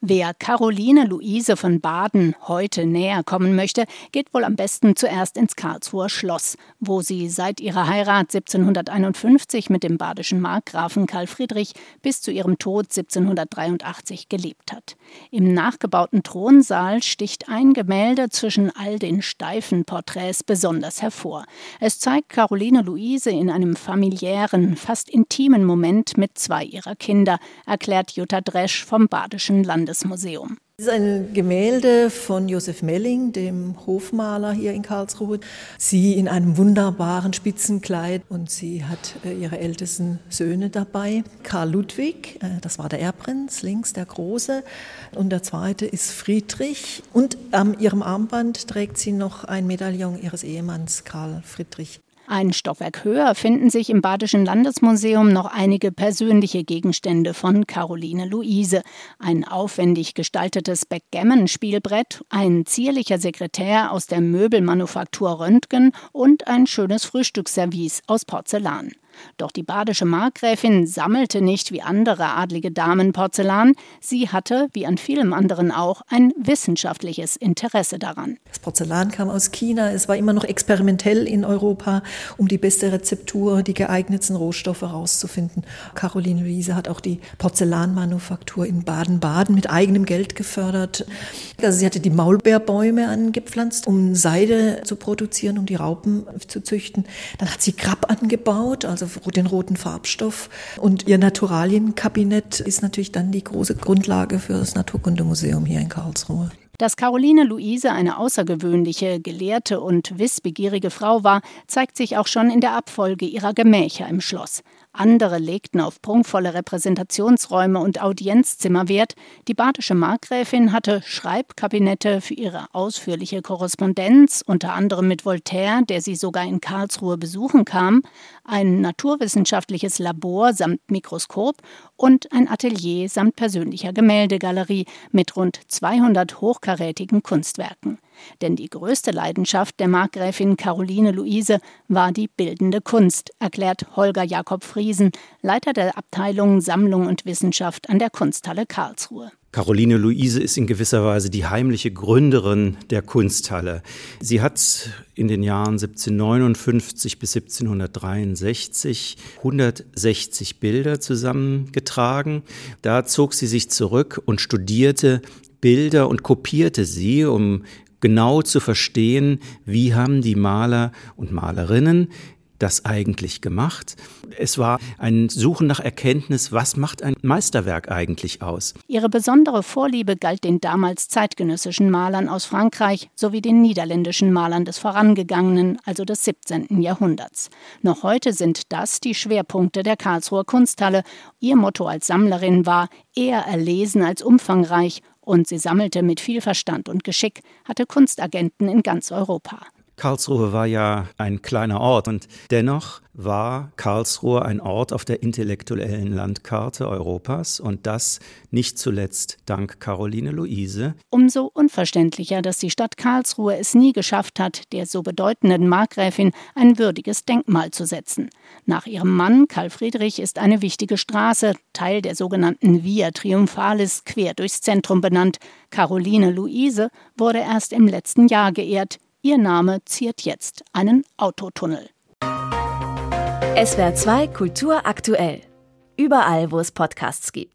Wer Caroline Luise von Baden heute näher kommen möchte, geht wohl am besten zuerst ins Karlsruher Schloss, wo sie seit ihrer Heirat 1751 mit dem badischen Markgrafen Karl Friedrich bis zu ihrem Tod 1783 gelebt hat. Im nachgebauten Thronsaal sticht ein Gemälde zwischen all den steifen Porträts besonders hervor. Es zeigt Caroline Luise in einem familiären, fast intimen Moment mit zwei ihrer Kinder, erklärt Jutta Dresch vom Badischen Land Landesmuseum. Das ist ein Gemälde von Josef Melling, dem Hofmaler hier in Karlsruhe. Sie in einem wunderbaren Spitzenkleid und sie hat äh, ihre ältesten Söhne dabei. Karl Ludwig, äh, das war der Erbprinz, links der Große. Und der zweite ist Friedrich. Und an ihrem Armband trägt sie noch ein Medaillon ihres Ehemanns Karl Friedrich. Ein Stockwerk höher finden sich im Badischen Landesmuseum noch einige persönliche Gegenstände von Caroline Luise. Ein aufwendig gestaltetes Backgammon-Spielbrett, ein zierlicher Sekretär aus der Möbelmanufaktur Röntgen und ein schönes Frühstücksservice aus Porzellan. Doch die badische Markgräfin sammelte nicht wie andere adlige Damen Porzellan, sie hatte, wie an vielem anderen auch, ein wissenschaftliches Interesse daran. Das Porzellan kam aus China, es war immer noch experimentell in Europa, um die beste Rezeptur, die geeignetsten Rohstoffe herauszufinden. Caroline Luise hat auch die Porzellanmanufaktur in Baden-Baden mit eigenem Geld gefördert. Also sie hatte die Maulbeerbäume angepflanzt, um Seide zu produzieren, um die Raupen zu züchten. Dann hat sie Grab angebaut, also den roten Farbstoff. Und ihr Naturalienkabinett ist natürlich dann die große Grundlage für das Naturkundemuseum hier in Karlsruhe. Dass Caroline Luise eine außergewöhnliche, gelehrte und wissbegierige Frau war, zeigt sich auch schon in der Abfolge ihrer Gemächer im Schloss. Andere legten auf prunkvolle Repräsentationsräume und Audienzzimmer Wert. Die badische Markgräfin hatte Schreibkabinette für ihre ausführliche Korrespondenz, unter anderem mit Voltaire, der sie sogar in Karlsruhe besuchen kam, ein naturwissenschaftliches Labor samt Mikroskop und ein Atelier samt persönlicher Gemäldegalerie mit rund 200 hochkarätigen Kunstwerken. Denn die größte Leidenschaft der Markgräfin Caroline Luise war die bildende Kunst, erklärt Holger Jakob Friesen, Leiter der Abteilung Sammlung und Wissenschaft an der Kunsthalle Karlsruhe. Caroline Luise ist in gewisser Weise die heimliche Gründerin der Kunsthalle. Sie hat in den Jahren 1759 bis 1763 160 Bilder zusammengetragen. Da zog sie sich zurück und studierte Bilder und kopierte sie, um genau zu verstehen, wie haben die Maler und Malerinnen das eigentlich gemacht? Es war ein Suchen nach Erkenntnis, was macht ein Meisterwerk eigentlich aus? Ihre besondere Vorliebe galt den damals zeitgenössischen Malern aus Frankreich sowie den niederländischen Malern des vorangegangenen, also des 17. Jahrhunderts. Noch heute sind das die Schwerpunkte der Karlsruher Kunsthalle. Ihr Motto als Sammlerin war eher erlesen als umfangreich und sie sammelte mit viel Verstand und Geschick, hatte Kunstagenten in ganz Europa. Karlsruhe war ja ein kleiner Ort und dennoch war Karlsruhe ein Ort auf der intellektuellen Landkarte Europas und das nicht zuletzt dank Caroline Luise. Umso unverständlicher, dass die Stadt Karlsruhe es nie geschafft hat, der so bedeutenden Markgräfin ein würdiges Denkmal zu setzen. Nach ihrem Mann Karl Friedrich ist eine wichtige Straße, Teil der sogenannten Via Triumphalis, quer durchs Zentrum benannt. Caroline Luise wurde erst im letzten Jahr geehrt. Ihr Name ziert jetzt einen Autotunnel. SWR 2 Kultur aktuell. Überall, wo es Podcasts gibt.